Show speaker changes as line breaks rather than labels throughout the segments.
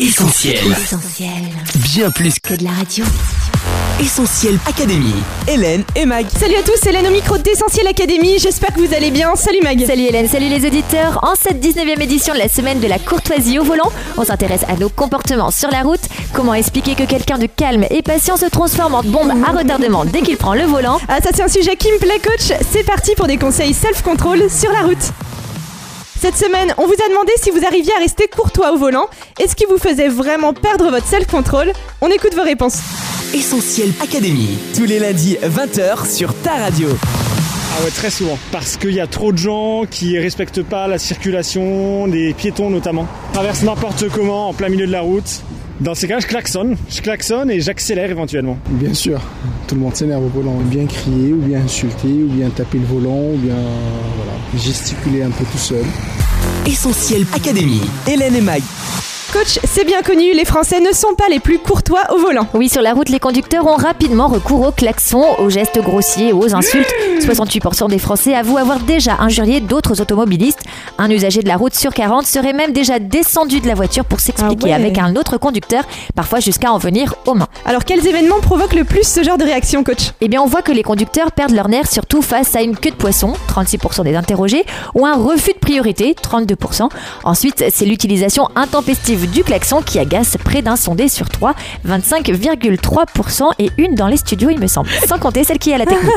Essentiel.
Essentiel.
Bien plus
Que de la radio.
Essentiel Académie. Hélène et Mag.
Salut à tous, Hélène au micro d'Essentiel Académie. J'espère que vous allez bien. Salut Mag.
Salut Hélène, salut les auditeurs. En cette 19e édition de la semaine de la courtoisie au volant, on s'intéresse à nos comportements sur la route. Comment expliquer que quelqu'un de calme et patient se transforme en bombe à retardement dès qu'il prend le volant?
Ah, ça c'est un sujet qui me plaît, coach. C'est parti pour des conseils self-control sur la route. Cette semaine, on vous a demandé si vous arriviez à rester courtois au volant et ce qui vous faisait vraiment perdre votre self-control? On écoute vos réponses.
Essentiel Académie. Tous les lundis 20h sur ta radio.
Ah ouais, très souvent. Parce qu'il y a trop de gens qui respectent pas la circulation, des piétons notamment. Traversent n'importe comment en plein milieu de la route. Dans ces cas, je klaxonne. Je klaxonne et j'accélère éventuellement.
Bien sûr, tout le monde s'énerve au volant. Bien crier, ou bien insulter, ou bien taper le volant, ou bien voilà, gesticuler un peu tout seul.
Essentiel Académie. Hélène et Mag.
Coach, c'est bien connu, les Français ne sont pas les plus courtois au volant.
Oui, sur la route, les conducteurs ont rapidement recours aux klaxons, aux gestes grossiers, aux insultes. 68% des Français avouent avoir déjà injurié d'autres automobilistes. Un usager de la route sur 40 serait même déjà descendu de la voiture pour s'expliquer
Ah ouais.
avec un autre conducteur, parfois jusqu'à en venir aux mains.
Alors quels événements provoquent le plus ce genre de réaction, coach?
Eh bien, on voit que les conducteurs perdent leur nerf surtout face à une queue de poisson, 36% des interrogés, ou un refus de priorité, 32%. Ensuite, c'est l'utilisation intempestive du klaxon qui agace près d'un sondé sur 3, 25,3% et une dans les studios, il me semble. Sans compter celle qui est à la technique.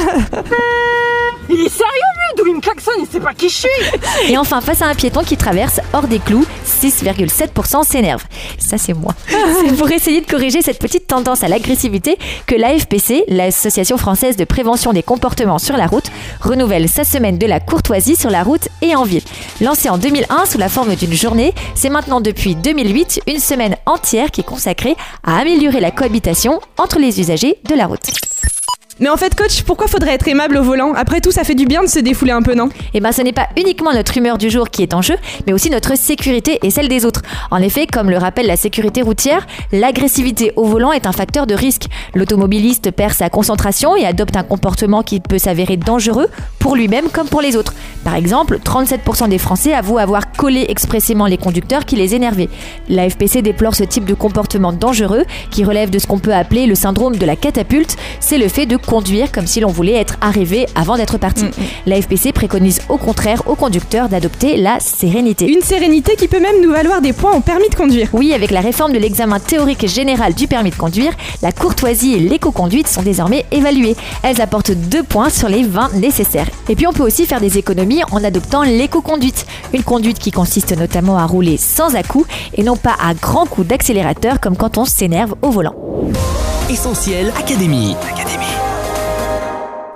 Il est sérieux lui D'où il me klaxonne, il sait pas qui je suis
Et enfin, face à un piéton qui traverse hors des clous, 6,7% s'énerve. Ça, c'est moi. Pour essayer de corriger cette petite tendance à l'agressivité que l'AFPC, l'Association française de prévention des comportements sur la route, renouvelle sa semaine de la courtoisie sur la route et en ville. Lancée en 2001 sous la forme d'une journée, c'est maintenant depuis 2008 une semaine entière qui est consacrée à améliorer la cohabitation entre les usagers de la route.
Mais en fait, coach, pourquoi faudrait être aimable au volant? Après tout, ça fait du bien de se défouler un peu, non?
Eh ben, ce n'est pas uniquement notre humeur du jour qui est en jeu, mais aussi notre sécurité et celle des autres. En effet, comme le rappelle la sécurité routière, l'agressivité au volant est un facteur de risque. L'automobiliste perd sa concentration et adopte un comportement qui peut s'avérer dangereux pour lui-même comme pour les autres. Par exemple, 37% des Français avouent avoir collé expressément les conducteurs qui les énervaient. La FPC déplore ce type de comportement dangereux qui relève de ce qu'on peut appeler le syndrome de la catapulte. C'est le fait de conduire comme si l'on voulait être arrivé avant d'être parti. La FPC préconise au contraire aux conducteurs d'adopter la sérénité.
Une sérénité qui peut même nous valoir des points au permis de conduire.
Oui, avec la réforme de l'examen théorique général du permis de conduire, la courtoisie et l'éco-conduite sont désormais évaluées. Elles apportent deux points sur les 20 nécessaires. Et puis on peut aussi faire des économies en adoptant l'éco-conduite. Une conduite qui consiste notamment à rouler sans à-coups et non pas à grands coups d'accélérateur comme quand on s'énerve au volant.
Essentiel Académie.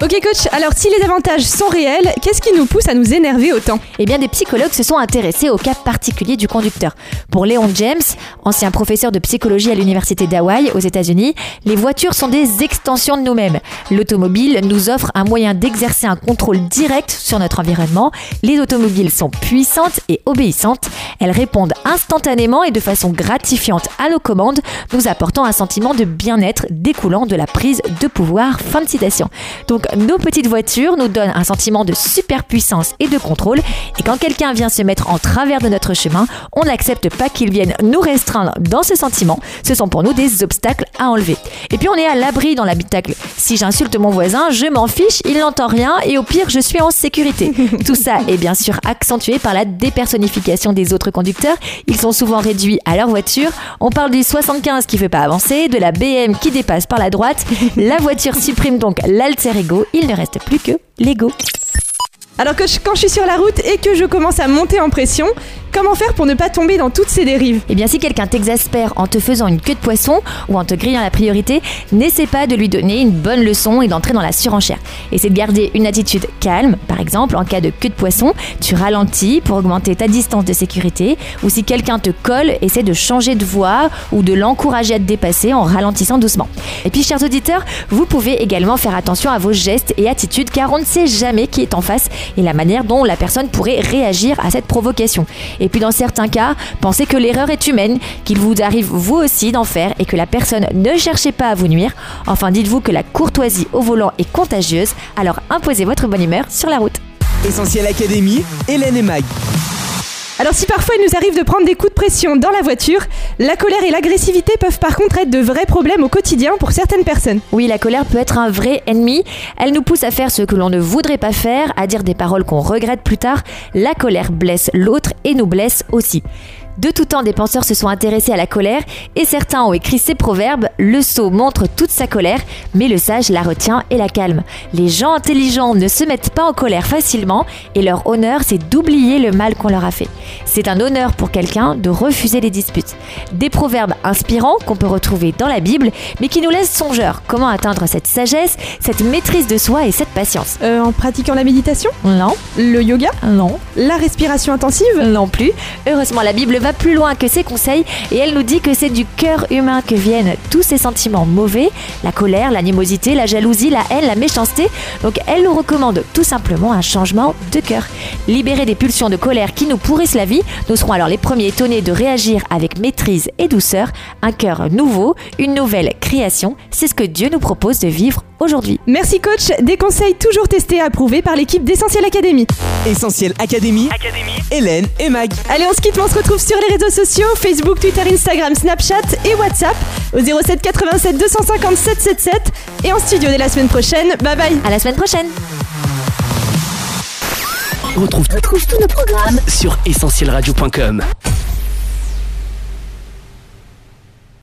Ok, coach, alors si les avantages sont réels, qu'est-ce qui nous pousse à nous énerver autant?
Eh bien, des psychologues se sont intéressés au cas particulier du conducteur. Pour Léon James, ancien professeur de psychologie à l'université d'Hawaï aux États-Unis, les voitures sont des extensions de nous-mêmes. L'automobile nous offre un moyen d'exercer un contrôle direct sur notre environnement. Les automobiles sont puissantes et obéissantes. Elles répondent instantanément et de façon gratifiante à nos commandes, nous apportant un sentiment de bien-être découlant de la prise de pouvoir. Fin de citation. Donc, nos petites voitures nous donnent un sentiment de superpuissance et de contrôle. Et quand quelqu'un vient se mettre en travers de notre chemin, on n'accepte pas qu'il vienne nous restreindre dans ce sentiment. Ce sont pour nous des obstacles à enlever. Et puis on est à l'abri dans l'habitacle. Si j'insulte mon voisin, je m'en fiche, il n'entend rien et au pire, je suis en sécurité. Tout ça est bien sûr accentué par la dépersonnification des autres conducteurs. Ils sont souvent réduits à leur voiture. On parle du 75 qui ne fait pas avancer, de la BM qui dépasse par la droite. La voiture supprime donc l'alter ego. Il ne reste plus que l'ego.
Alors coach, quand je suis sur la route et que je commence à monter en pression, comment faire pour ne pas tomber dans toutes ces dérives?
Eh bien, si quelqu'un t'exaspère en te faisant une queue de poisson ou en te grillant la priorité, n'essaie pas de lui donner une bonne leçon et d'entrer dans la surenchère. Essaie de garder une attitude calme. Par exemple, en cas de queue de poisson, tu ralentis pour augmenter ta distance de sécurité. Ou si quelqu'un te colle, essaie de changer de voie ou de l'encourager à te dépasser en ralentissant doucement. Et puis, chers auditeurs, vous pouvez également faire attention à vos gestes et attitudes car on ne sait jamais qui est en face et la manière dont la personne pourrait réagir à cette provocation. Puis dans certains cas, pensez que l'erreur est humaine, qu'il vous arrive vous aussi d'en faire et que la personne ne cherchez pas à vous nuire. Enfin, dites-vous que la courtoisie au volant est contagieuse, alors imposez votre bonne humeur sur la route.
Essentiel Académie, Hélène et Mag.
Alors si parfois il nous arrive de prendre des coups de pression dans la voiture, la colère et l'agressivité peuvent par contre être de vrais problèmes au quotidien pour certaines personnes.
Oui, la colère peut être un vrai ennemi. Elle nous pousse à faire ce que l'on ne voudrait pas faire, à dire des paroles qu'on regrette plus tard. La colère blesse l'autre et nous blesse aussi. De tout temps, des penseurs se sont intéressés à la colère et certains ont écrit ces proverbes. Le sot montre toute sa colère, mais le sage la retient et la calme. Les gens intelligents ne se mettent pas en colère facilement et leur honneur, c'est d'oublier le mal qu'on leur a fait. C'est un honneur pour quelqu'un de refuser les disputes. Des proverbes inspirants qu'on peut retrouver dans la Bible, mais qui nous laissent songeurs. Comment atteindre cette sagesse, cette maîtrise de soi et cette patience?
Euh, en pratiquant la méditation?
Non,
Le yoga?
Non,
La respiration intensive?
Non plus. Heureusement, la Bible va plus loin que ses conseils et elle nous dit que c'est du cœur humain que viennent tous ces sentiments mauvais, la colère, l'animosité, la jalousie, la haine, la méchanceté. Donc elle nous recommande tout simplement un changement de cœur. Libérer des pulsions de colère qui nous pourrissent la vie, nous serons alors les premiers étonnés de réagir avec maîtrise et douceur. Un cœur nouveau, une nouvelle création, c'est ce que Dieu nous propose de vivre aujourd'hui.
Merci coach, des conseils toujours testés et approuvés par l'équipe d'Essentiel Academy.
Essentiel Académie, Hélène et Mag.
Allez, on se quitte, mais on se retrouve sur les réseaux sociaux Facebook, Twitter, Instagram, Snapchat et WhatsApp au 07 87 250 777 et en studio dès la semaine prochaine. Bye bye.
À la semaine prochaine!
On retrouve,
Retrouve tous nos programmes
sur essentielradio.com.